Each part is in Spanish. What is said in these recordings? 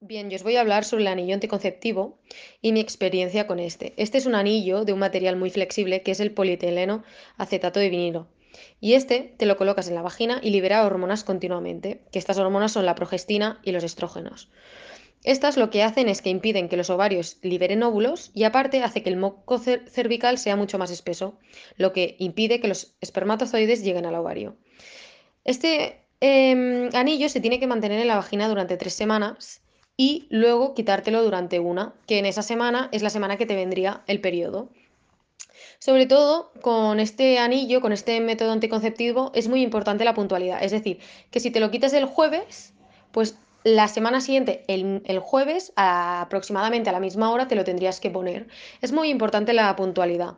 Bien, yo os voy a hablar sobre el anillo anticonceptivo y mi experiencia con este. Este es un anillo de un material muy flexible que es el polietileno acetato de vinilo. Y este te lo colocas en la vagina y libera hormonas continuamente, que estas hormonas son la progestina y los estrógenos. Estas lo que hacen es que impiden que los ovarios liberen óvulos y aparte hace que el moco cervical sea mucho más espeso, lo que impide que los espermatozoides lleguen al ovario. Este em, anillo se tiene que mantener en la vagina durante tres semanas y luego quitártelo durante una, que en esa semana es la semana que te vendría el periodo. Sobre todo con este anillo, con este método anticonceptivo, es muy importante la puntualidad. Es decir, que si te lo quitas el jueves, pues la semana siguiente, el, jueves, aproximadamente a la misma hora, te lo tendrías que poner. Es muy importante la puntualidad.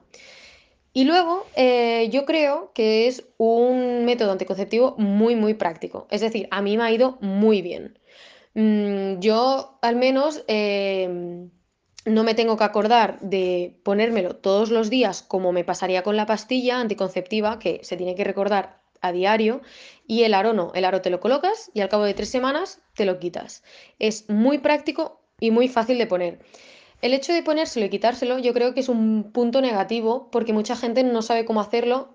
Y luego, eh, yo creo que es un método anticonceptivo muy, muy práctico. Es decir, a mí me ha ido muy bien. Mm, yo al menos em, no me tengo que acordar de ponérmelo todos los días como me pasaría con la pastilla anticonceptiva, que se tiene que recordar a diario, y el aro no, el aro te lo colocas y al cabo de tres semanas te lo quitas. Es muy práctico y muy fácil de poner. El hecho de ponérselo y quitárselo yo creo que es un punto negativo porque mucha gente no sabe cómo hacerlo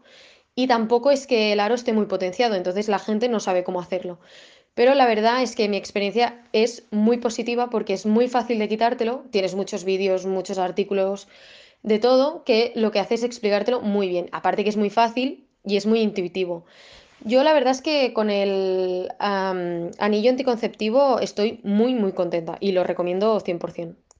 y tampoco es que el aro esté muy potenciado, entonces la gente no sabe cómo hacerlo. Pero la verdad es que mi experiencia es muy positiva porque es muy fácil de quitártelo. Tienes muchos vídeos, muchos artículos, de todo, que lo que hace es explicártelo muy bien. Aparte que es muy fácil y es muy intuitivo. Yo la verdad es que con el anillo anticonceptivo estoy muy, muy contenta y lo recomiendo 100%.